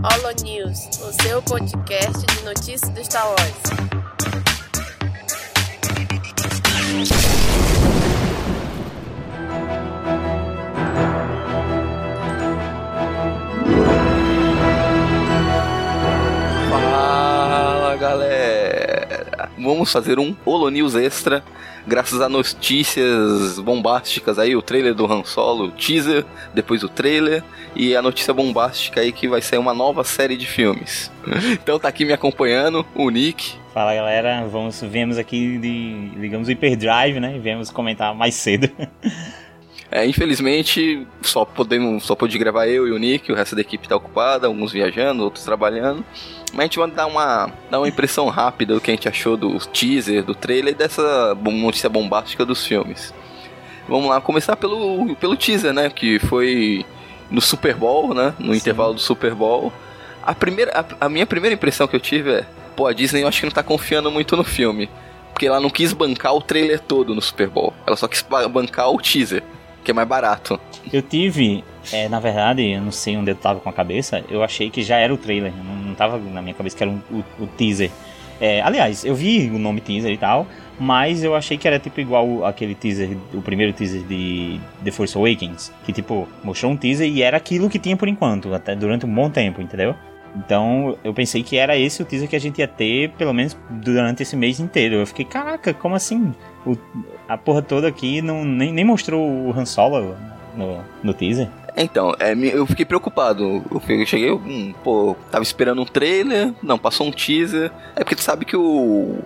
Holo News, o seu podcast de notícias do Star Wars. Fala galera! Vamos fazer um Holo News extra, graças a notícias bombásticas aí, o trailer do Han Solo, o teaser, depois o trailer e a notícia bombástica aí que vai sair uma nova série de filmes. Então tá aqui me acompanhando o Nick. Fala galera, vamos, viemos aqui de, digamos, Hyperdrive, né? Viemos comentar mais cedo. É, infelizmente, só podemos, só pôde gravar eu e o Nick, o resto da equipe tá ocupada, alguns viajando, outros trabalhando. Mas a gente vai dar uma, dar uma impressão rápida do que a gente achou do teaser, do trailer e dessa notícia bombástica dos filmes. Vamos lá, começar pelo, pelo teaser, né? Que foi no Super Bowl, né? No Sim. intervalo do Super Bowl. A, primeira, a, a minha primeira impressão que eu tive é: pô, a Disney eu acho que não tá confiando muito no filme. Porque ela não quis bancar o trailer todo no Super Bowl. Ela só quis bancar o teaser que é mais barato. Eu tive, é, na verdade, eu não sei onde eu tava com a cabeça, eu achei que já era o trailer, não, não tava na minha cabeça que era um, o, o, teaser. É, aliás, eu vi o nome teaser e tal, mas eu achei que era tipo igual aquele teaser, o primeiro teaser de The Force Awakens, que tipo, mostrou um teaser e era aquilo que tinha por enquanto, até durante um bom tempo, entendeu? Então eu pensei que era esse o teaser que a gente ia ter, pelo menos durante esse mês inteiro. Eu fiquei, caraca, como assim? O, a porra toda aqui não, nem, nem mostrou o Han Solo no, no teaser. Então, é, eu fiquei preocupado. Eu cheguei, hum, pô, tava esperando um trailer, não, passou um teaser. É porque tu sabe que o.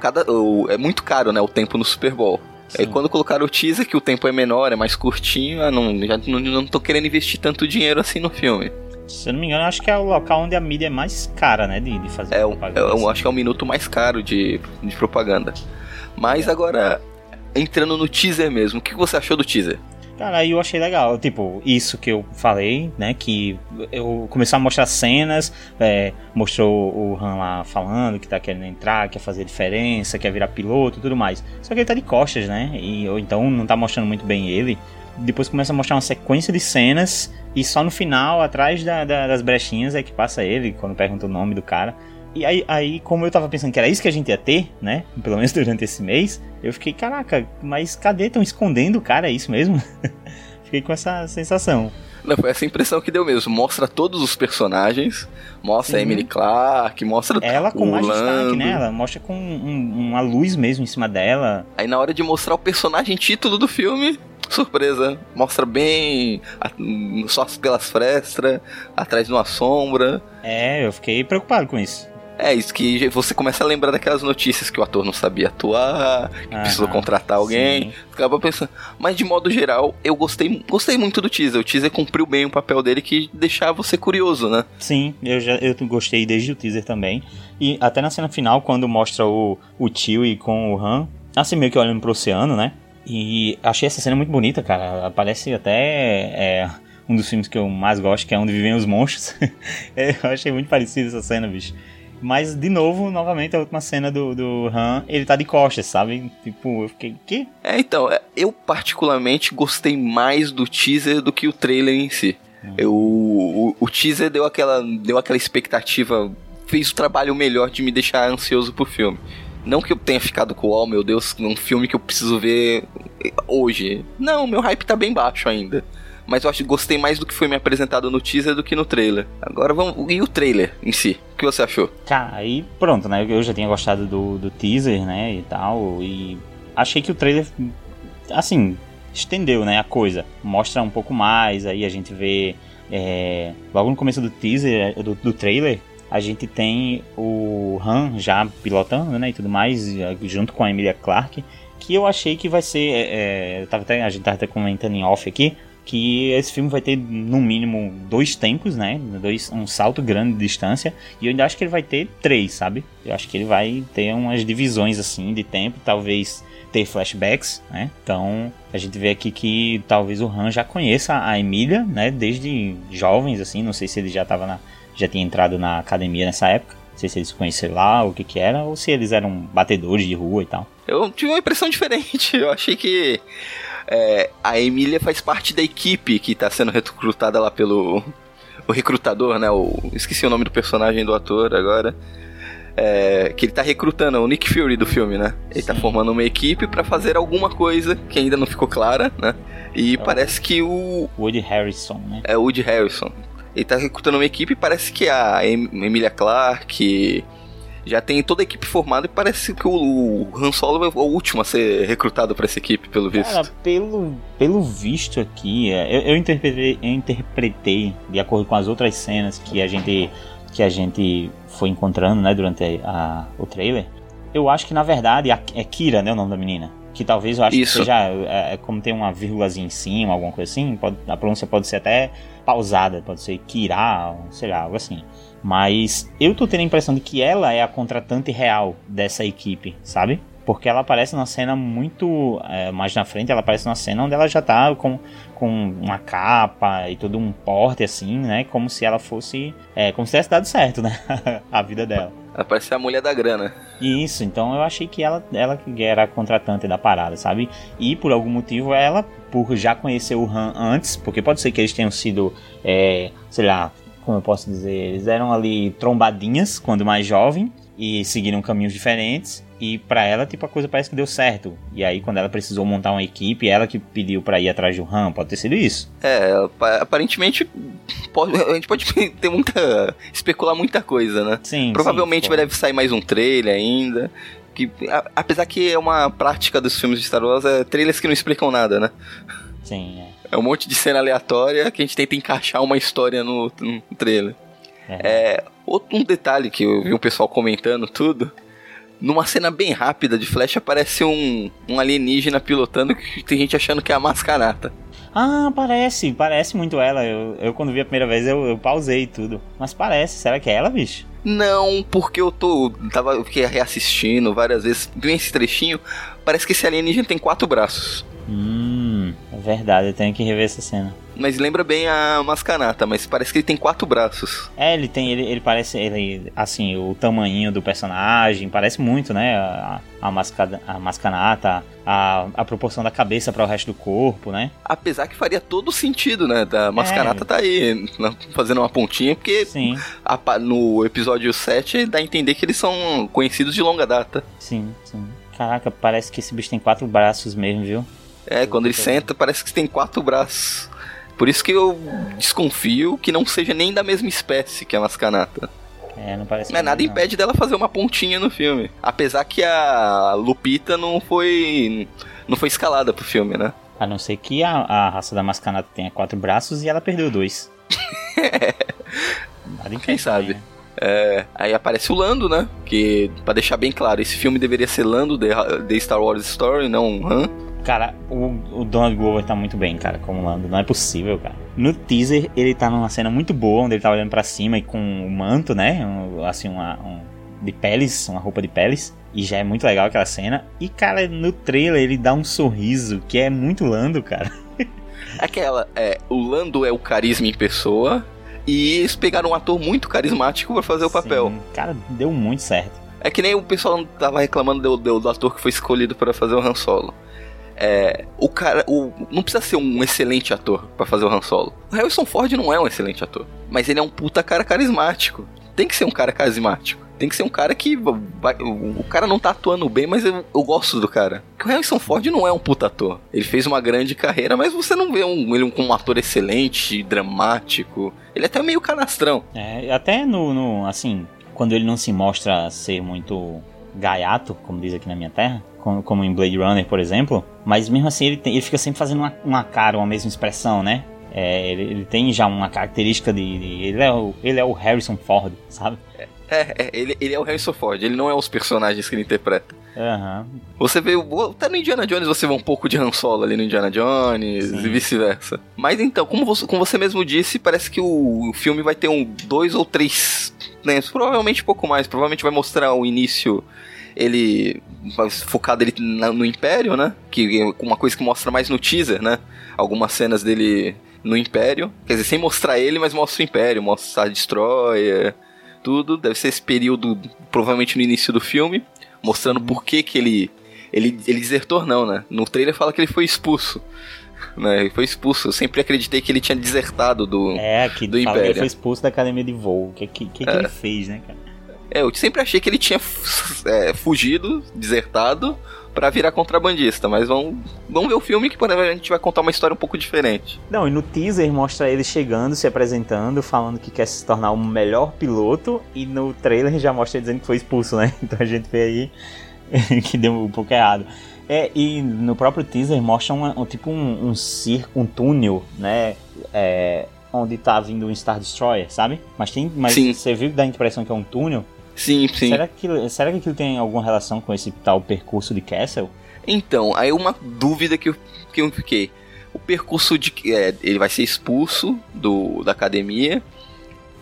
Cada, o, é muito caro, né? O tempo no Super Bowl. Sim. Aí quando colocaram o teaser, que o tempo é menor, é mais curtinho, ah, não, já não, não tô querendo investir tanto dinheiro assim no filme. Se eu não me engano, acho que é o local onde a mídia é mais cara, né? De, de fazer é, propaganda. É, eu acho que é o minuto mais caro de, de propaganda. Mas é. agora, entrando no teaser mesmo, o que você achou do teaser? Cara, aí eu achei legal, tipo, isso que eu falei, né, que eu comecei a mostrar cenas, é, mostrou o Han lá falando que tá querendo entrar, quer fazer diferença, quer virar piloto e tudo mais. Só que ele tá de costas, né, e, ou então não tá mostrando muito bem ele. Depois começa a mostrar uma sequência de cenas e só no final, atrás da, da, das brechinhas, é que passa ele, quando pergunta o nome do cara. E aí, aí, como eu tava pensando que era isso que a gente ia ter, né? Pelo menos durante esse mês, eu fiquei, caraca, mas cadê? Estão escondendo o cara? É isso mesmo? fiquei com essa sensação. Não, foi essa impressão que deu mesmo. Mostra todos os personagens, mostra Sim. a Emily Clark, mostra Ela com o mais destaque, né? Ela mostra com um, uma luz mesmo em cima dela. Aí na hora de mostrar o personagem título do filme, surpresa, mostra bem só pelas frestas, atrás de uma sombra. É, eu fiquei preocupado com isso. É, isso que você começa a lembrar daquelas notícias que o ator não sabia atuar, que Aham, precisou contratar alguém. Sim. Acaba pensando. Mas de modo geral, eu gostei, gostei muito do teaser. O teaser cumpriu bem o papel dele que deixava você curioso, né? Sim, eu já eu gostei desde o teaser também. E até na cena final, quando mostra o, o tio e com o Han, assim meio que olhando pro oceano, né? E achei essa cena muito bonita, cara. Parece até. É, um dos filmes que eu mais gosto, que é Onde Vivem os Monstros. eu achei muito parecido essa cena, bicho. Mas, de novo, novamente, a última cena do, do Han, ele tá de costas, sabe? Tipo, eu fiquei, que? É, então, é, eu particularmente gostei mais do teaser do que o trailer em si. Hum. Eu, o, o teaser deu aquela, deu aquela expectativa, fez o trabalho melhor de me deixar ansioso pro filme. Não que eu tenha ficado com, oh meu Deus, um filme que eu preciso ver hoje. Não, meu hype tá bem baixo ainda mas eu acho que gostei mais do que foi me apresentado no teaser do que no trailer. Agora vamos. E o trailer em si? O que você achou? Cara, aí pronto, né? Eu já tinha gostado do, do teaser, né? E tal. E achei que o trailer. Assim, estendeu, né? A coisa. Mostra um pouco mais, aí a gente vê. É, logo no começo do teaser, do, do trailer, a gente tem o Han já pilotando, né, e tudo mais, junto com a Emilia Clarke, que eu achei que vai ser, é, é tava até, a gente tava até comentando em off aqui, que esse filme vai ter no mínimo dois tempos, né? Dois, um salto grande de distância. E eu ainda acho que ele vai ter três, sabe? Eu acho que ele vai ter umas divisões assim de tempo, talvez ter flashbacks, né? Então a gente vê aqui que talvez o Han já conheça a Emília, né? Desde jovens, assim. Não sei se ele já tava na, já tinha entrado na academia nessa época. Não sei se eles conheceram lá, o que que era, ou se eles eram batedores de rua e tal. Eu tive uma impressão diferente. Eu achei que é, a Emília faz parte da equipe que está sendo recrutada lá pelo o recrutador, né? O, esqueci o nome do personagem do ator agora. É, que ele tá recrutando o Nick Fury do filme, né? Ele tá Sim. tá formando uma equipe para fazer alguma coisa que ainda não ficou clara, né? E É. parece que o Woody Harrison, né? é o Woody Harrison. Ele tá recrutando uma equipe e parece que a Em- Emilia Clarke já tem toda a equipe formada e parece que o, o Han Solo é o último a ser recrutado para essa equipe, pelo visto. Cara, pelo, pelo visto aqui, é, eu, eu, interpretei, eu interpretei de acordo com as outras cenas que a gente que a gente foi encontrando, né, durante a, o trailer. Eu acho que na verdade a- é Kira, né, o nome da menina. Que talvez eu acho Isso. que seja é, é, como tem uma vírgulazinha em cima, alguma coisa assim, pode- a pronúncia pode ser até pausada, pode ser Kira, sei lá, algo assim. Mas eu tô tendo a impressão de que ela é a contratante real dessa equipe, sabe? Porque ela aparece numa cena muito é, mais na frente, ela aparece numa cena onde ela já tá com, com uma capa e todo um porte assim, né? Como se ela fosse. É, como se tivesse dado certo, né? a vida dela. Ela parece a mulher da grana. Isso, então eu achei que ela, ela que era a contratante da parada, sabe? E por algum motivo ela, por já conhecer o Han antes, porque pode ser que eles tenham sido, é, sei lá, como eu posso dizer, eles eram ali trombadinhas quando mais jovem e seguiram caminhos diferentes. E pra ela, tipo, a coisa parece que deu certo. E aí, quando ela precisou montar uma equipe, ela que pediu pra ir atrás do Han, pode ter sido isso. É, apa- aparentemente pode- a gente pode ter muita. especular muita coisa, né? Sim. Provavelmente sim, vai deve sair mais um trailer ainda. Que, a- apesar que é uma prática dos filmes de Star Wars, é trailers que não explicam nada, né? Sim, é. É um monte de cena aleatória que a gente tenta encaixar uma história no, no trailer. é. É, outro um detalhe que eu vi o pessoal comentando tudo. Numa cena bem rápida de flash aparece um, um alienígena pilotando que tem gente achando que é a mascarata. Ah, parece, parece muito ela. Eu, eu quando vi a primeira vez eu, eu pausei tudo. Mas parece, será que é ela, bicho? Não, porque eu tô. Tava eu fiquei reassistindo várias vezes. Vi esse trechinho. Parece que esse alienígena tem quatro braços. Hum, é verdade, eu tenho que rever essa cena. Mas lembra bem a mascanata, mas parece que ele tem quatro braços. É, ele tem, ele, ele parece, ele, assim, o tamanho do personagem, parece muito, né? A, a, mascada, a mascanata, a, a proporção da cabeça para o resto do corpo, né? Apesar que faria todo sentido, né? Da mascanata tá aí, né, fazendo uma pontinha, porque Sim, a no episódio 7 dá a entender que eles são conhecidos de longa data. sim, sim. Caraca, parece que esse bicho tem quatro braços mesmo, viu? É, quando ele senta, parece que tem quatro braços. Por isso que eu desconfio que não seja nem da mesma espécie que a mascanata. É, não parece. Mas nada não. impede dela fazer uma pontinha no filme. Apesar que a Lupita não foi. não foi escalada pro filme, né? A não ser que a, a raça da mascanata tenha quatro braços e ela perdeu dois. Nada impede Quem sabe? né? É, aí aparece o Lando, né? Que, pra deixar bem claro, esse filme deveria ser Lando The, The Star Wars Story, não Han. Cara, o, o Donald Glover tá muito bem, cara, como Lando. Não é possível, cara. No teaser, ele tá numa cena muito boa, onde ele tá olhando pra cima e com um manto, né? Um- assim, uma, um, de peles, uma roupa de peles. E já é muito legal aquela cena. E, cara, no trailer ele dá um sorriso que é muito Lando, cara. Aquela, é, o Lando é o carisma em pessoa. E eles pegaram um ator muito carismático pra fazer o papel. Sim, cara, deu muito certo. É que nem o pessoal tava reclamando do, do, do ator que foi escolhido para fazer o Han Solo. É, o cara, o, não precisa ser um excelente ator pra fazer o Han Solo. O Harrison Ford não é um excelente ator, mas ele é um puta cara carismático. Tem que ser um cara carismático. Tem que ser um cara que vai, o, o cara não tá atuando bem, mas eu, eu gosto do cara. Porque o Harrison Ford não é um puta ator. Ele fez uma grande carreira, mas você não vê um, ele como um ator excelente, dramático. Ele é até meio canastrão. É, até no, no, assim, quando ele não se mostra ser muito gaiato, como diz aqui na minha terra, como, como em Blade Runner, por exemplo, mas mesmo assim ele, tem- ele fica sempre fazendo uma, uma cara, uma mesma expressão, né? É, ele, ele tem já uma característica de, de- ele, é o, ele é o Harrison Ford, sabe? É, é, ele, ele é o Harrison Ford, ele não é os personagens que ele interpreta. Aham. Você vê, o- até no Indiana Jones você vê um pouco de Han Solo ali no Indiana Jones Sim. e vice-versa. Mas então, como você, como você mesmo disse, parece que o, o filme vai ter um dois ou três, né, provavelmente um pouco mais, provavelmente vai mostrar o início ele focado ele no Império, né? Que é uma coisa que mostra mais no teaser, né? Algumas cenas dele no Império, quer dizer, sem mostrar ele, mas mostra o Império, mostra a Destroyer, tudo. Deve ser esse período, provavelmente no início do filme, mostrando por que que ele ele, ele desertou não, né? No trailer fala que ele foi expulso. Né? Ele foi expulso. Eu sempre acreditei que ele tinha desertado do, É, que do Império. ele foi expulso da academia de voo. O que, que, que, que ele fez, né, cara? É, eu sempre achei que ele tinha é, fugido, desertado, pra virar contrabandista. Mas vamos, vamos ver o filme que provavelmente a gente vai contar uma história um pouco diferente. Não, e no teaser mostra ele chegando, se apresentando, falando que quer se tornar o melhor piloto, e no trailer já mostra ele dizendo que foi expulso, né? Então a gente vê aí que deu um pouco errado. É, e no próprio teaser mostra um, um- tipo um, um circo, um túnel, né? É, onde tá vindo um Star Destroyer, sabe? Mas tem. Mas Sim. você viu que dá a impressão que é um túnel? Sim, sim. Será que, será que aquilo tem alguma relação com esse tal percurso de Castle? Então, aí uma dúvida que eu, que eu fiquei. O percurso de. é, ele vai ser expulso do, da academia.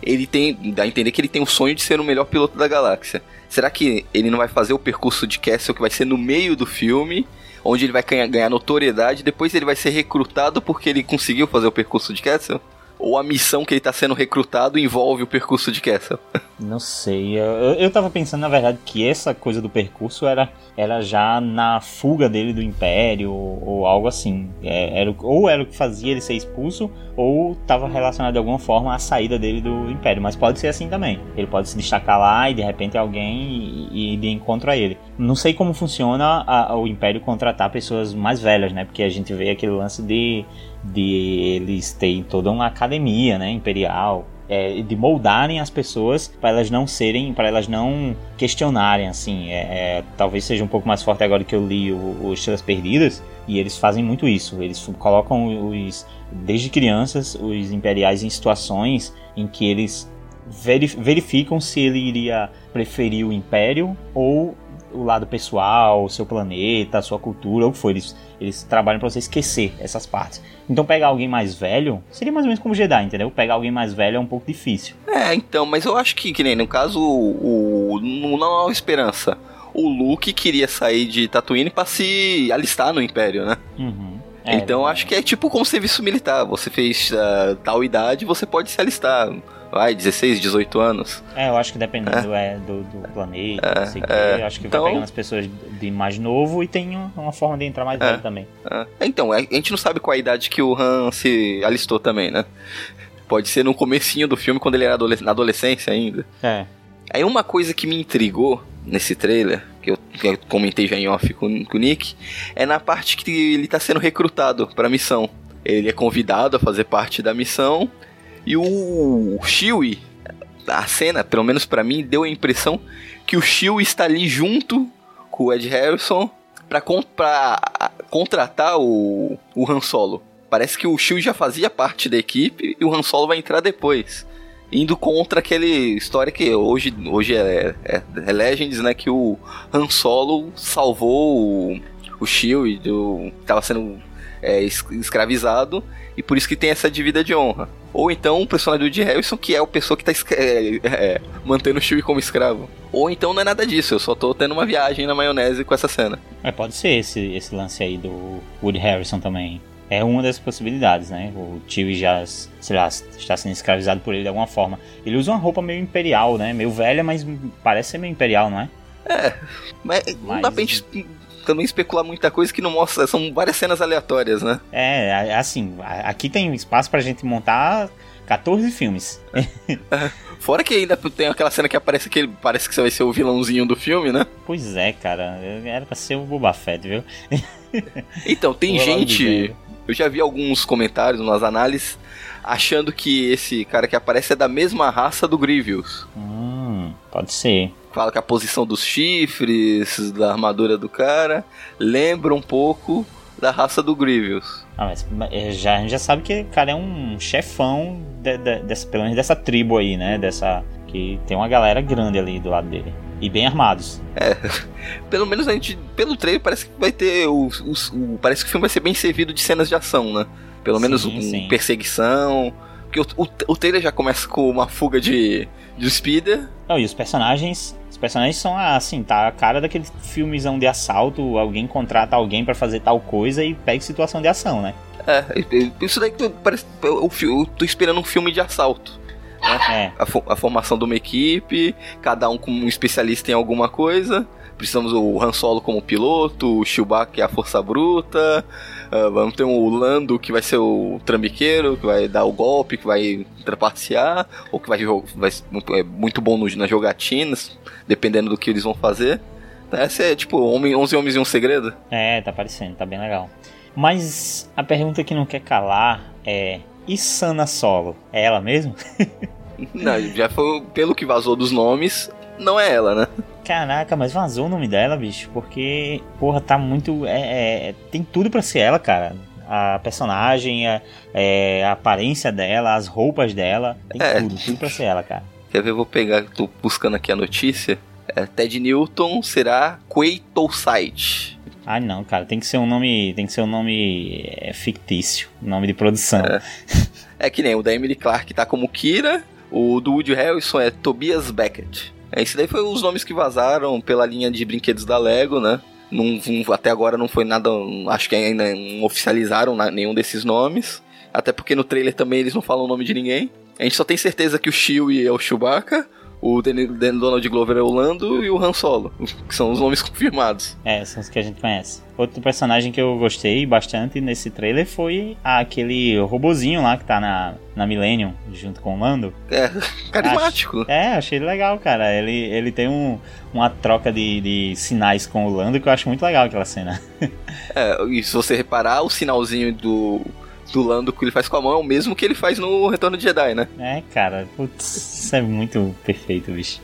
Ele tem. dá a entender que ele tem o sonho de ser o melhor piloto da galáxia. Será que ele não vai fazer o percurso de Castle que vai ser no meio do filme? Onde ele vai ganhar, ganhar notoriedade, depois ele vai ser recrutado porque ele conseguiu fazer o percurso de Castle? Ou a missão que ele tá sendo recrutado envolve o percurso de Castle? Não sei. Eu, eu tava pensando, na verdade, que essa coisa do percurso era, era já na fuga dele do Império ou, ou algo assim. É, era, ou era o que fazia ele ser expulso, ou tava relacionado de alguma forma à saída dele do Império. Mas pode ser assim também. Ele pode se destacar lá e de repente alguém e, e de encontro a ele. Não sei como funciona a- o Império contratar pessoas mais velhas, né? Porque a gente vê aquele lance de, de eles terem toda uma academia, né? Imperial é, de moldarem as pessoas para elas não serem, para elas não questionarem, assim. É, é, talvez seja um pouco mais forte agora que eu li o, o Estrelas Perdidas e eles fazem muito isso. Eles colocam os desde crianças os imperiais em situações em que eles veri- verificam se ele iria preferir o império ou o lado pessoal, o seu planeta, a sua cultura, o que for. Eles, eles trabalham para você esquecer essas partes. Então pegar alguém mais velho seria mais ou menos como Jedi, entendeu? Pegar alguém mais velho é um pouco difícil. É, então, mas eu acho que, que nem no caso, o, o no Nova Esperança, o Luke queria sair de Tatooine pra se alistar no Império, né? Uhum. É, então eu acho que é tipo como serviço militar. Você fez ah, tal idade, você pode se alistar. Vai, 16, 18 anos. É, eu acho que dependendo é. do, do planeta, É, não sei o é. que, eu acho que Então- vai pegando as pessoas de mais novo e tem um- uma forma de entrar mais É. velho também. Ah, Então, a gente não sabe qual a idade que o Han se alistou também, né? Pode ser no comecinho do filme, quando ele era adole- na adolescência ainda. É. Aí uma coisa que me intrigou nesse trailer, que eu, que eu comentei já em off com, com o Nick, é na parte que ele tá sendo recrutado pra missão. Ele é convidado a fazer parte da missão e o Chewie, a cena, pelo menos pra mim, deu a impressão que o Chewie está ali junto com o Ed Harrison pra contratar o, o Han Solo. Parece que o Chewie já fazia parte da equipe e o Han Solo vai entrar depois indo contra aquele história que hoje, hoje é, é, é Legends, né? Que o Han Solo salvou o, o Shield, do, que sendo é, es- escravizado, e por isso que tem essa dívida de honra. Ou então o personagem do Woody Harrison, que é a pessoa que tá é, é, mantendo o Chewie como escravo. Ou então não é nada disso, eu só tô tendo uma viagem na maionese com essa cena. É, pode ser esse, esse lance aí do Woody Harrison também. É uma das possibilidades, né? O Chewie já, sei lá, está sendo escravizado por ele de alguma forma. Ele usa uma roupa meio imperial, né? Meio velha, mas parece ser meio imperial, não é? Mas, não Mas- dá pra gente também especular muita coisa que não mostra, são várias cenas aleatórias, né? É, assim, aqui tem espaço pra gente montar 14 filmes. Fora que ainda tem aquela cena que aparece que ele parece que você vai ser o vilãozinho do filme, né? Pois é, cara. Era pra ser o Boba Fett, viu? Então, tem gente. Eu já vi alguns comentários nas análises achando que esse cara que aparece é da mesma raça do Grievous. Hum, pode ser. Fala que a posição dos chifres, da armadura do cara, lembra um pouco da raça do Grievous. Ah, mas é, já, a gente já sabe que o cara é um chefão de- de- dessa, pelo menos dessa tribo aí, né? Dessa. Que tem uma galera grande ali do lado dele. E bem armados. Pelo menos a gente, pelo trailer, parece que vai ter. O, o- o- parece que o filme vai ser bem servido de cenas de ação, né? Pelo menos Sim, um, sim. perseguição. Porque o, o, o trailer já começa com uma fuga de, de speeder. Não, e os personagens. Os personagens são assim, tá a cara daquele filmezão de assalto. Alguém contrata alguém pra fazer tal coisa e pega situação de ação, né? É, isso daí que parece. Eu, eu tô esperando um filme de assalto. É. A, fo- a formação de uma equipe, cada um como um especialista em alguma coisa. Precisamos o Han Solo como piloto, o Chewbacca é a força bruta, ah, vamos ter o Lando que vai ser o trambiqueiro, que vai dar o golpe, que vai trapacear, ou que vai, vai é muito bom no, nas jogatinas, dependendo do que eles vão fazer. Essa é tipo homem, 11 Homens e um Segredo. É, tá parecendo, tá bem legal. Mas a pergunta que não quer calar é: e Sana Solo? É ela mesmo? Não, já foi pelo que vazou dos nomes, não é ela, né? Caraca, mas vazou o nome dela, bicho, porque, porra, tá muito. É, é- tem tudo pra ser ela, cara. A personagem, a, é, a aparência dela, as roupas dela, tem É. tudo, tudo pra ser ela, cara. Quer ver? Eu vou pegar, tô buscando aqui a notícia. É, Ted Newton será Quaitosite. Ah, não, cara, tem que ser um nome, tem que ser um nome é, fictício, nome de produção. É que nem o da Emily Clark tá como Kira, o do Woody Harrelson é Tobias Beckett. É, esse daí foi os nomes que vazaram pela linha de brinquedos da Lego, né? Até agora não foi nada. Acho que ainda não oficializaram nenhum desses nomes. Até porque no trailer também eles não falam o nome de ninguém. A gente só tem certeza que o Chewie é o Chewbacca, o Dan- Donald Glover é o Lando e o Han Solo, que são os nomes confirmados. É, são os que a gente conhece. Outro personagem que eu gostei bastante nesse trailer foi aquele robozinho lá que tá na, na Millennium, junto com o Lando. É, carismático. É, achei legal, cara. Ele, ele tem um, uma troca de, de sinais com o Lando que eu acho muito legal aquela cena. É, e se você reparar, o sinalzinho do, do Lando que ele faz com a mão é o mesmo que ele faz no Retorno de Jedi, né? É, cara, putz, isso é muito perfeito, bicho.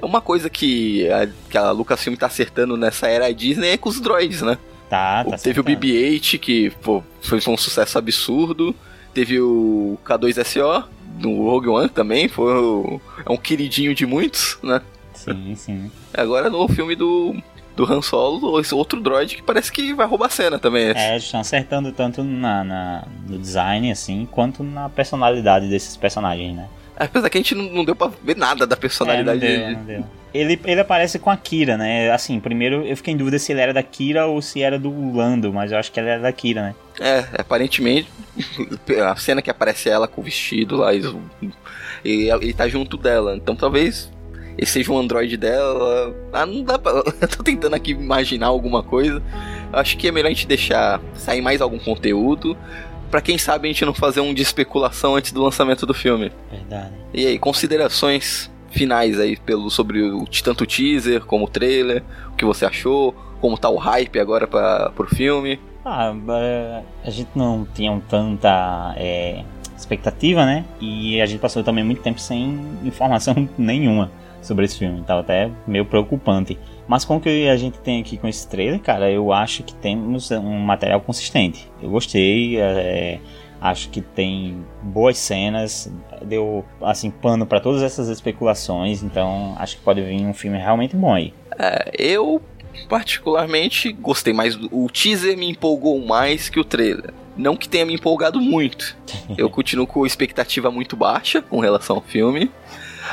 É uma coisa que a, que a Lucasfilm tá acertando nessa era Disney é com os droids, né? Tá, tá Teve o acertando. BB-8, que pô, foi um sucesso absurdo. Teve o K2SO, do Rogue One também, foi o- é um queridinho de muitos, né? Sim, sim. Agora no filme do, do Han Solo, esse outro droid que parece que vai roubar a cena também. É, eles estão acertando tanto na, na- no design, assim, quanto na personalidade desses personagens, né? Apesar que a gente não, não deu pra ver nada da personalidade É, não dele. deu, não deu. Ele, ele aparece com a Kira, né? Assim, primeiro eu fiquei em dúvida se ele era da Kira ou se era do Lando, mas eu acho que ele era da Kira, né? É, aparentemente, a cena que aparece ela com o vestido lá, e ele tá junto dela. Então talvez seja um androide dela. Ah, não dá pra. Eu tô tentando aqui imaginar alguma coisa. Acho que é melhor a gente deixar sair mais algum conteúdo. Pra quem sabe a gente não fazer um de especulação antes do lançamento do filme. Verdade. E aí, considerações finais aí pelo, sobre o, tanto o teaser como o trailer, o que você achou, como tá o hype agora para pro filme. Ah, a gente não tinha tanta é, expectativa, né? E a gente passou também muito tempo sem informação nenhuma sobre esse filme. Tava até meio preocupante. Mas com o que a gente tem aqui com esse trailer, cara, eu acho que temos um material consistente. Eu gostei, é, acho que tem boas cenas, deu assim pano para todas essas especulações, então acho que pode vir um filme realmente bom aí. É, eu particularmente gostei mais. do- O teaser me empolgou mais que o trailer. Não que tenha me empolgado muito. Eu continuo com expectativa muito baixa com relação ao filme.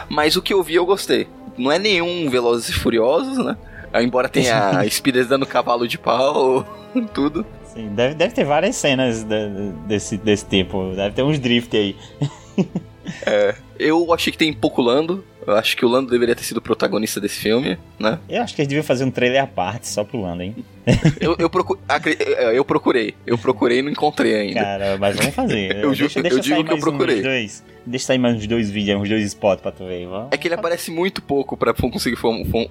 Mas o que eu vi eu gostei. Não é nenhum Velozes e Furiosos, né? Embora tenha Speeders dando cavalo de pau, tudo. Sim, deve, deve ter várias cenas de- desse, desse tipo, deve ter uns drift aí. Eu achei que tem pouco Lando. Eu acho que o Lando deveria ter sido o protagonista desse filme, né? Eu acho que eles deviam fazer um trailer à parte só pro Lando, hein? Eu, eu, procu- é, eu procurei. Eu procurei e não encontrei ainda. Cara, mas vamos fazer. Eu ju- eu digo que eu procurei. Uns dois, deixa sair mais uns dois vídeos, uns dois spots pra tu ver. Vamos. É que ele aparece muito pouco pra conseguir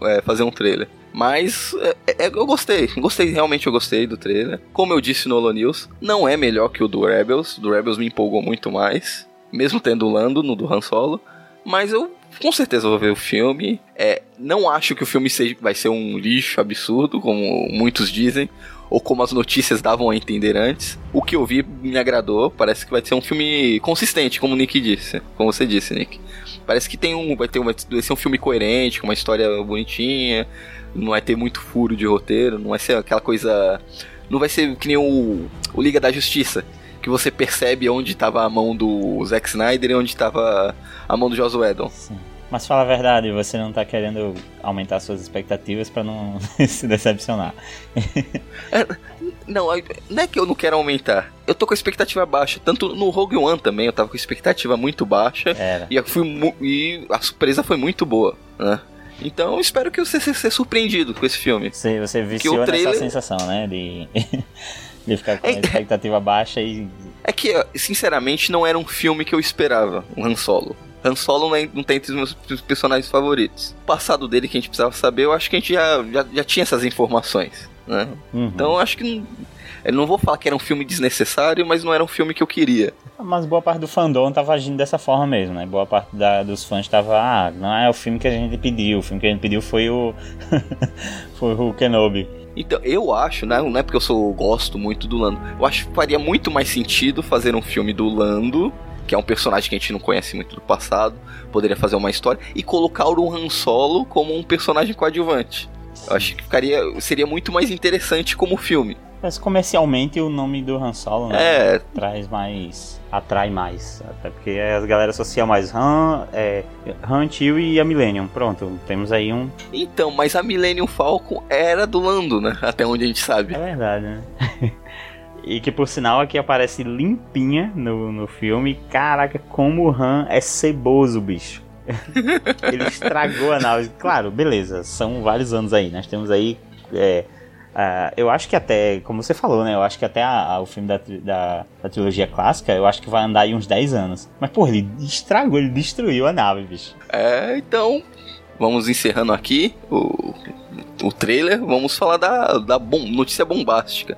é, fazer um trailer. Mas é, é, eu gostei. Gostei, realmente eu gostei do trailer. Como eu disse no Holo News, não é melhor que o do Rebels. O do Rebels me empolgou muito mais. Mesmo tendo o Lando no do Han Solo. Mas eu com certeza vou ver o filme. É, não acho que o filme seja, vai ser um lixo absurdo, como muitos dizem. Ou como as notícias davam a entender antes. O que eu vi me agradou. Parece que vai ser um filme consistente, como o Nick disse. Como você disse, Nick. Parece que tem um. Vai, ter vai ser um filme coerente, com uma história bonitinha. Não vai ter muito furo de roteiro. Não vai ser aquela coisa. Não vai ser que nem o, o Liga da Justiça. Que você percebe onde estava a mão do Zack Snyder e onde estava a mão do Joss Whedon. Sim. Mas fala a verdade, você não tá querendo aumentar suas expectativas para não se decepcionar. é, não, não é que eu não quero aumentar. Eu tô com a expectativa baixa. Tanto no Rogue One também, eu tava com a expectativa muito baixa. Era. E, fui, e a surpresa foi muito boa, né? Então eu espero que você seja surpreendido com esse filme. Você, você viciou trailer... nessa sensação, né? De, de ficar com a é, expectativa baixa e. É que, sinceramente, não era um filme que eu esperava, um Han Solo. Han Solo não, é, tem entre os meus personagens favoritos. O passado dele que a gente precisava saber, eu acho que a gente já, já, já tinha essas informações. Né? Uhum. Então eu acho que. Não, eu não vou falar que era um filme desnecessário, mas não era um filme que eu queria. Mas boa parte do fandom tava agindo dessa forma mesmo, né? Boa parte da, dos fãs tava, ah, não é o filme que a gente pediu. O filme que a gente pediu foi o. foi o Kenobi. Então, eu acho, né? Não é porque eu sou, gosto muito do Lando. Eu acho que faria muito mais sentido fazer um filme do Lando que é um personagem que a gente não conhece muito do passado, poderia fazer uma história, e colocar o Han Solo como um personagem coadjuvante. Eu acho que ficaria, seria muito mais interessante como filme. Mas comercialmente o nome do Han Solo né, é... traz mais. atrai mais. Até porque a galera associa mais Han, é, Han Chewie e a Millennium. Pronto, temos aí um. Então, mas a Millennium Falcon era do Lando, né? Até onde a gente sabe. É verdade, né? E que por sinal aqui aparece limpinha no, no filme. Caraca, como o Han é ceboso, bicho. Ele estragou a nave. Claro, beleza, são vários anos aí. Nós temos aí. É, uh, eu acho que até, como você falou, né? Eu acho que até a, a, o filme da, da, da, trilogia clássica, eu acho que vai andar aí uns 10 anos. Mas, pô, ele estragou, ele destruiu a nave, bicho. É, então. Vamos encerrando aqui o, o trailer. Vamos falar da, da bom, notícia bombástica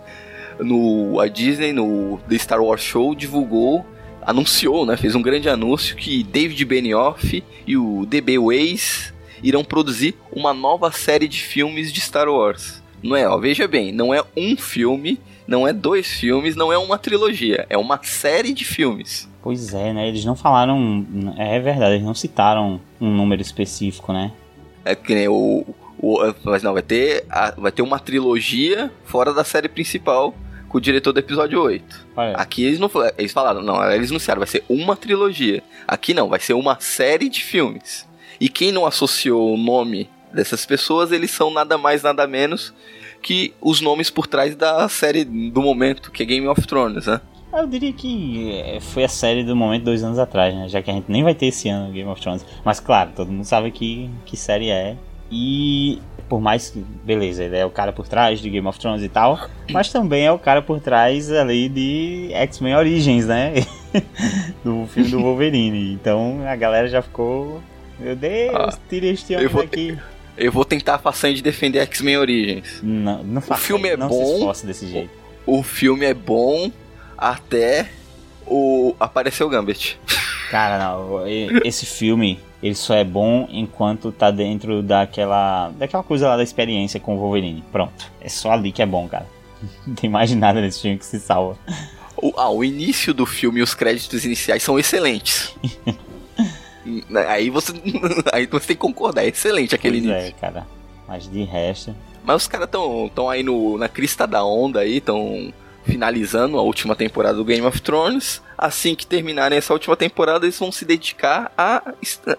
no a Disney no The Star Wars Show divulgou anunciou, né, fez um grande anúncio que David Benioff e o DB Weiss irão produzir uma nova série de filmes de Star Wars. Não é, ó, veja bem, não é um filme, não é dois filmes, não é uma trilogia, é uma série de filmes. Pois é, né? Eles não falaram, é verdade, eles não citaram um número específico, né? É que nem o, o mas não vai ter, a, vai ter uma trilogia fora da série principal com o diretor do episódio 8. Ah, é. Aqui eles não eles falaram, não, eles anunciaram, vai ser uma trilogia. Aqui não, vai ser uma série de filmes. E quem não associou o nome dessas pessoas, eles são nada mais, nada menos que os nomes por trás da série do momento, que é Game of Thrones, né? Eu diria que é, foi a série do momento dois anos atrás, né? Já que a gente nem vai ter esse ano Game of Thrones. Mas claro, todo mundo sabe que, que série é. E por mais que, beleza, ele é o cara por trás de Game of Thrones e tal, mas também é o cara por trás ali de X-Men Origins, né? do filme do Wolverine. Então a galera já ficou, meu Deus, ah, tira este homem daqui. Eu vou tentar a façanha de defender X-Men Origins. Não, não faça, O filme é não bom. Se desse jeito. O, o filme é bom até o apareceu o Gambit. Cara, não, esse filme ele só é bom enquanto tá dentro daquela daquela coisa lá da experiência com o Wolverine. Pronto. É só ali que é bom, cara. Não tem mais nada nesse filme que se salva. O, ah, o início do filme e os créditos iniciais são excelentes. aí você aí você tem que concordar, é excelente aquele pois início. É, cara. Mas de resto. Mas os caras estão tão aí no, na crista da onda aí, estão finalizando a última temporada do Game of Thrones. Assim que terminarem essa última temporada, eles vão se dedicar a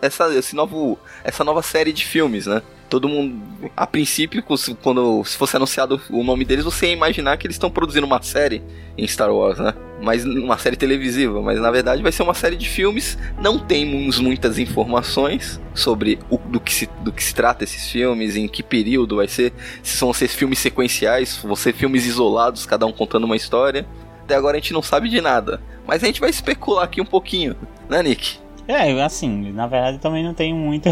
essa, esse novo, essa nova série de filmes, né? Todo mundo, a princípio, quando se fosse anunciado o nome deles, você ia imaginar que eles estão produzindo uma série em Star Wars, né? Mas uma série televisiva, mas na verdade vai ser uma série de filmes. Não temos muitas informações sobre o, do, que se, do que se trata esses filmes, em que período vai ser, se são ser filmes sequenciais, vão ser filmes isolados, cada um contando uma história. Até agora a gente não sabe de nada, mas a gente vai especular aqui um pouquinho, né, Nick? É, assim, na verdade também não tenho muita.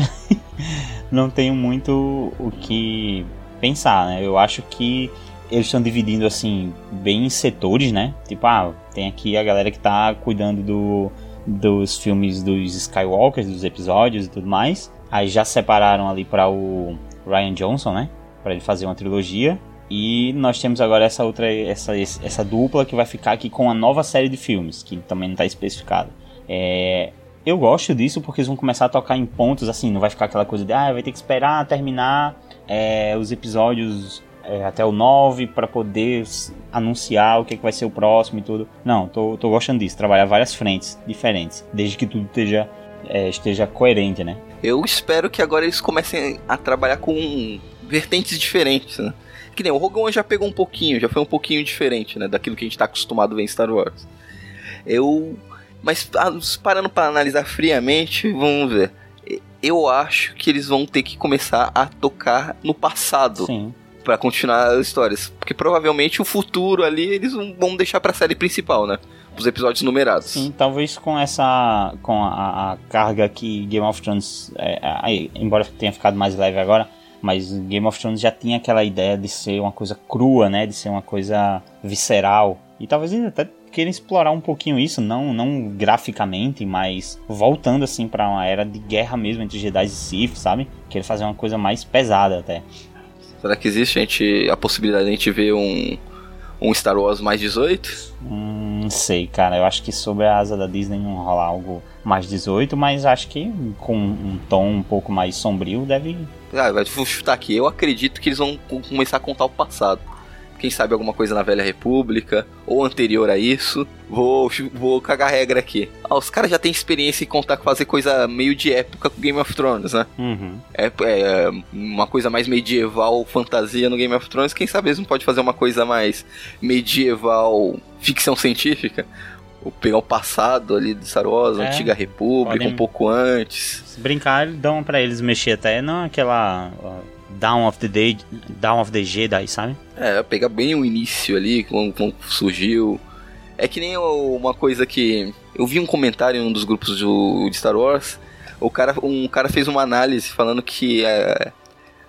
não tenho muito o que pensar, né? Eu acho que eles estão dividindo assim, bem em setores, né? Tipo, ah, tem aqui a galera que tá cuidando do, dos filmes dos Skywalkers, dos episódios e tudo mais. Aí já separaram ali para o Ryan Johnson, né? Para ele fazer uma trilogia. E nós temos agora essa outra, essa, essa dupla que vai ficar aqui com a nova série de filmes, que também não está especificado. É, eu gosto disso porque eles vão começar a tocar em pontos assim, não vai ficar aquela coisa de ah, vai ter que esperar terminar é, os episódios é, até o 9 para poder anunciar o que, é que vai ser o próximo e tudo. Não, tô, tô gostando disso, trabalhar várias frentes diferentes, desde que tudo esteja é, esteja coerente, né? Eu espero que agora eles comecem a trabalhar com vertentes diferentes, né? Que nem o Rogue One já pegou um pouquinho, já foi um pouquinho diferente, né? Daquilo que a gente tá acostumado a ver em Star Wars. Eu. Mas ah, parando para analisar friamente, vamos ver. Eu acho que eles vão ter que começar a tocar no passado. Sim. Pra continuar as histórias. Porque provavelmente o futuro ali eles vão deixar pra série principal, né? Os episódios numerados. Sim, talvez com essa. com a, a carga que Game of Thrones. É, é, embora tenha ficado mais leve agora, mas Game of Thrones já tinha aquela ideia de ser uma coisa crua, né? De ser uma coisa visceral. E talvez eles até queiram explorar um pouquinho isso, não, não graficamente, mas voltando assim para uma era de guerra mesmo entre Jedi e Sith, sabe? Querer fazer uma coisa mais pesada até. Será que existe a, gente, a possibilidade de a gente ver um, um Star Wars mais 18? Hum, não sei, cara. Eu acho que sobre a asa da Disney não rolar algo mais 18, mas acho que com um tom um pouco mais sombrio deve. Ah, vou chutar aqui. Eu acredito que eles vão começar a contar o passado quem sabe alguma coisa na Velha República, ou anterior a isso. Vou, vou cagar regra aqui. Ah, os caras já têm experiência em contar fazer coisa meio de época com Game of Thrones, né? Uhum. É, é, uma coisa mais medieval, fantasia no Game of Thrones. Quem sabe eles não pode fazer uma coisa mais medieval, ficção científica? Ou pegar o passado ali de Star Wars, é, Antiga República, podem... um pouco antes. Se brincar, dão para eles mexer até naquela Down of the Day, Down of the Jedi, sabe? É, pega bem o início ali, como, como surgiu. É que nem uma coisa que. Eu vi um comentário em um dos grupos do, de Star Wars. O cara, um cara fez uma análise falando que é,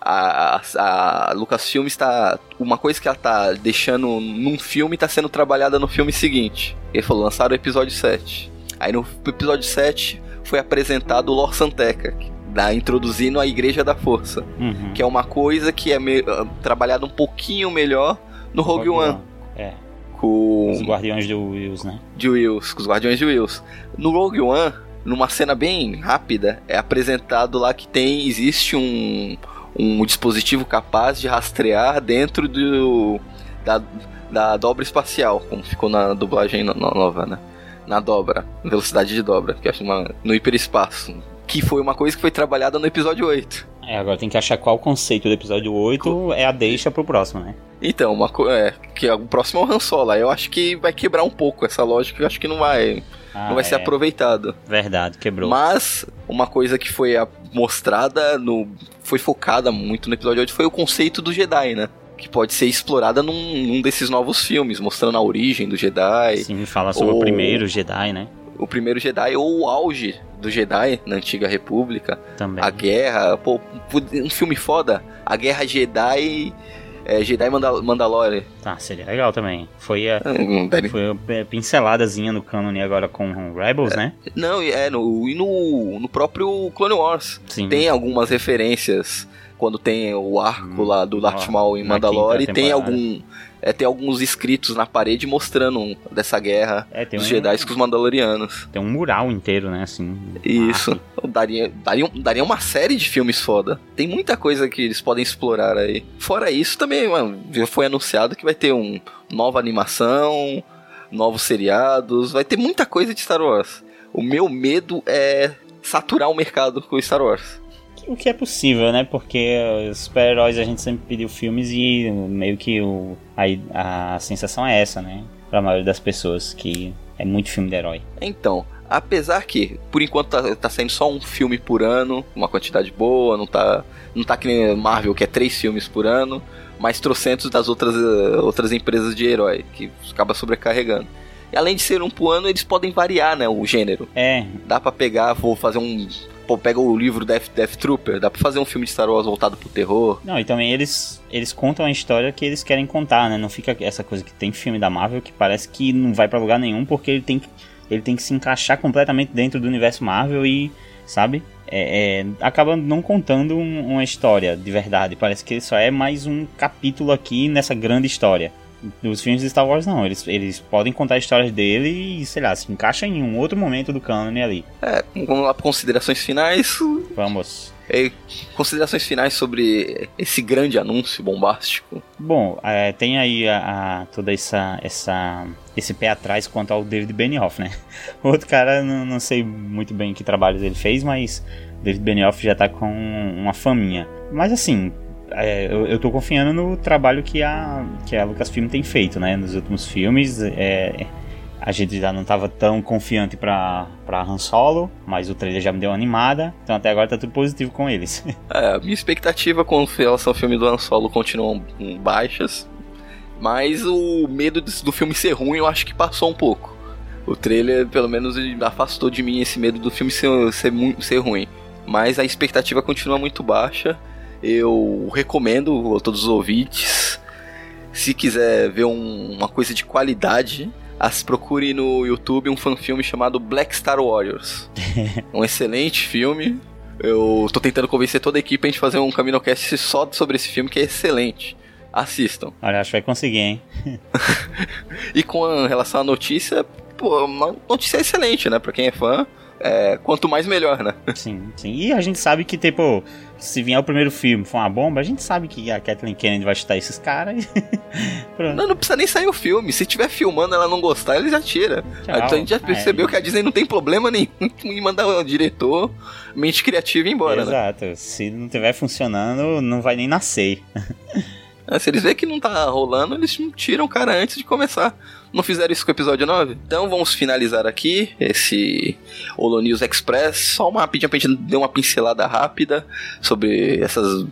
a, a, a Lucasfilm está. Uma coisa que ela está deixando num filme está sendo trabalhada no filme seguinte. Ele falou: lançaram o episódio 7. Aí no episódio 7 foi apresentado o Lor Santeca, da introduzindo a Igreja da Força, uhum. que é uma coisa que é me, uh, trabalhada um pouquinho melhor no Rogue, Rogue One. One. É. Com os Guardiões de Wills, né? De Wills, com os Guardiões de Wills. No Rogue One, numa cena bem rápida, é apresentado lá que tem existe um um dispositivo capaz de rastrear dentro do da, da dobra espacial, como ficou na dublagem nova, né? Na dobra, velocidade de dobra, que acho uma no hiperespaço que foi uma coisa que foi trabalhada no episódio 8. É, agora tem que achar qual o conceito do episódio 8 é a deixa pro próximo, né? Então, uma é, que o próximo é o Han Solo. Eu acho que vai quebrar um pouco essa lógica, eu acho que não vai ah, não vai é. ser aproveitado. Verdade, quebrou. Mas uma coisa que foi mostrada no foi focada muito no episódio 8 foi o conceito do Jedi, né? que pode ser explorada num, num, desses novos filmes, mostrando a origem do Jedi. Sim, fala sobre o primeiro Jedi, né? o primeiro Jedi ou o auge do Jedi na antiga República. Também. A guerra, pô, um filme foda. A guerra Jedi. É, Jedi Mandal Mandalorian. Tá, seria legal também. Foi a, hum, foi a pinceladazinha no canon agora com Rebels, é, né? Não, é, no, e no, no próprio Clone Wars. Sim. Tem algumas referências quando tem o arco hum, lá do Darth Maul em Mandalore e tem algum é, tem alguns escritos na parede mostrando um, dessa guerra é, dos um, Jedi com os Mandalorianos. Tem um mural inteiro, né, assim. Isso. Daria, daria, daria uma série de filmes foda. Tem muita coisa que eles podem explorar aí. Fora isso, também, mano, já foi anunciado que vai ter um nova animação, novos seriados, vai ter muita coisa de Star Wars. O meu medo é saturar o mercado com Star Wars o que é possível, né? Porque os super-heróis a gente sempre pediu filmes e meio que o, a, a sensação é essa, né? Pra maioria das pessoas, que é muito filme de herói. Então, apesar que, por enquanto, tá, tá saindo só um filme por ano, uma quantidade boa, não tá, não tá que nem Marvel, que é três filmes por ano, mas trocentos das outras, outras empresas de herói, que acaba sobrecarregando. E além de ser um por ano, eles podem variar, né, o gênero. É. Dá para pegar, vou fazer um pô, pega o livro Death, Death Trooper, dá pra fazer um filme de Star Wars voltado pro terror. Não, e também eles, eles contam a história que eles querem contar, né? Não fica essa coisa que tem filme da Marvel que parece que não vai para lugar nenhum porque ele tem, que, ele tem que se encaixar completamente dentro do universo Marvel e, sabe? É, é, acaba não contando um, uma história de verdade. Parece que só é mais um capítulo aqui nessa grande história. Os filmes de Star Wars não, eles, eles podem contar histórias dele e, sei lá, se encaixa em um outro momento do canon ali. É, vamos lá para considerações finais. Vamos. É, considerações finais sobre esse grande anúncio bombástico. Bom, é, tem aí a, a, toda essa, essa esse pé atrás quanto ao David Benioff, né? O outro cara, não, não sei muito bem que trabalhos ele fez, mas David Benioff já tá com uma faminha. Mas assim, é, eu, eu tô confiando no trabalho que a, que a Lucasfilm tem feito, né? Nos últimos filmes. É, a gente já não estava tão confiante para para Han Solo, mas o trailer já me deu uma animada, então até agora tá tudo positivo com eles. É, minha expectativa com relação ao filme do Han Solo continuam baixas, mas o medo do filme ser ruim eu acho que passou um pouco. O trailer, pelo menos, afastou de mim esse medo do filme ser, ser, ser ruim. Mas a expectativa continua muito baixa. Eu recomendo a todos os ouvintes, se quiser ver um, uma coisa de qualidade, as procure no YouTube um fanfilme chamado Black Star Warriors. um excelente filme. Eu tô tentando convencer toda a equipe a gente fazer um CaminoCast só sobre esse filme que é excelente. Assistam. Olha, acho que vai conseguir, hein? e com relação à notícia, pô, uma notícia excelente, né? Pra quem é fã é, quanto mais melhor, né? Sim, sim. E a gente sabe que, tipo, se vier o primeiro filme for uma bomba, a gente sabe que a Kathleen Kennedy vai chutar esses caras. não, não precisa nem sair o filme. Se tiver filmando ela não gostar, ele já tira. Tchau. Então a gente já percebeu que a Disney não tem problema nenhum em mandar o diretor, mente criativa embora, né? Exato. Né? Se não tiver funcionando, não vai nem nascer. É, se eles verem que não tá rolando, eles tiram o cara antes de começar. Não fizeram isso com o episódio 9? Então vamos finalizar aqui esse Holo News Express. Só uma rapidinha pra gente dar uma pincelada rápida sobre essas,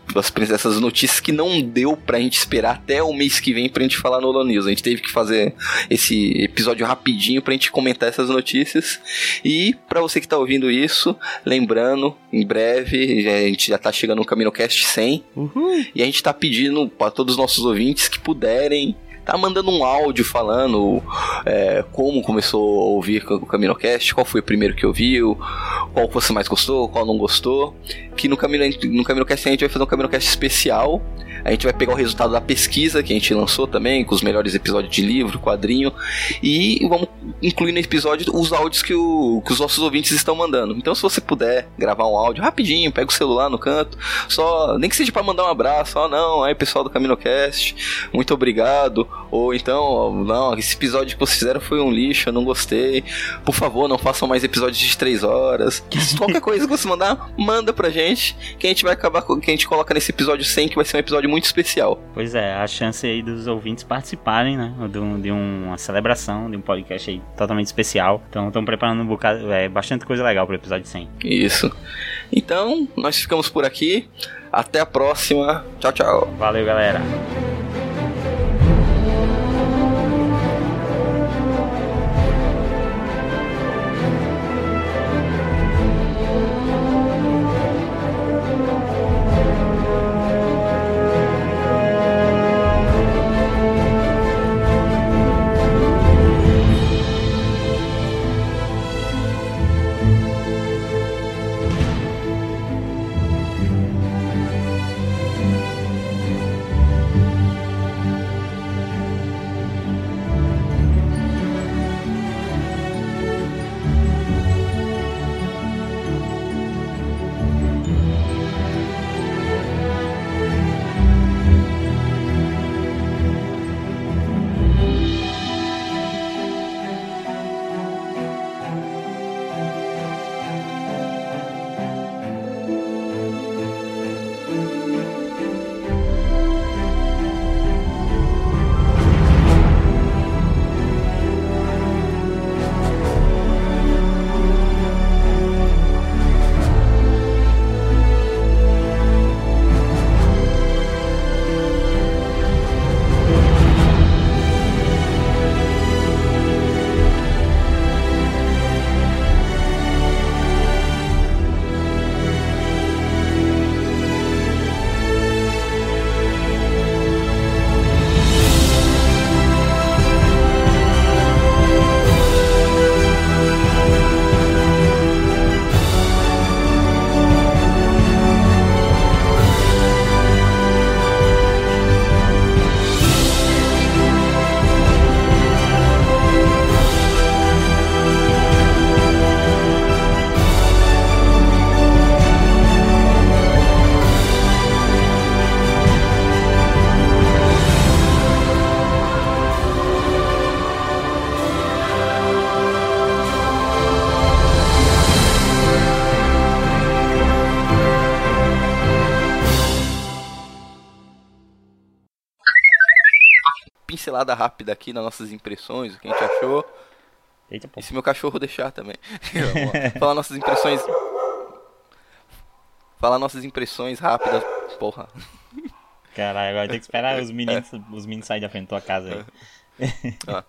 essas notícias que não deu pra gente esperar até o mês que vem pra gente falar no Holo News. A gente teve que fazer esse episódio rapidinho pra gente comentar essas notícias. E para você que tá ouvindo isso, lembrando, em breve, a gente já tá chegando no Camino Cast 100. Uhum. E a gente tá pedindo para todos os nossos ouvintes que puderem tá mandando um áudio falando é, como começou a ouvir o CaminoCast, qual foi o primeiro que ouviu, qual você mais gostou, qual não gostou. Que no, Camino, no CaminoCast a gente vai fazer um CaminoCast especial. A gente vai pegar o resultado da pesquisa que a gente lançou também, com os melhores episódios de livro, quadrinho, e vamos incluir no episódio os áudios que, o, que os nossos ouvintes estão mandando. Então, se você puder gravar um áudio rapidinho, pega o celular no canto, só nem que seja para mandar um abraço, ó, não, aí pessoal do CaminoCast, muito obrigado, ou então, não, esse episódio que vocês fizeram foi um lixo, eu não gostei. Por favor, não façam mais episódios de 3 horas. Qualquer coisa que você mandar, manda pra gente, que a gente vai acabar que a gente coloca nesse episódio 100, que vai ser um episódio muito especial. Pois é, a chance aí dos ouvintes participarem, né, de, um, de uma celebração, de um podcast aí totalmente especial. Então, estão preparando um bocado, é, bastante coisa legal pro episódio 100. Isso. Então, nós ficamos por aqui. Até a próxima. Tchau, tchau. Valeu, galera. Pincelada rápida aqui nas nossas impressões, o que a gente achou. Eita. E se meu cachorro deixar também. Falar nossas impressões. Falar nossas impressões rápidas. Porra. Caralho, agora tem que esperar os meninos, os meninos saírem da frente da tua casa aí. Ah,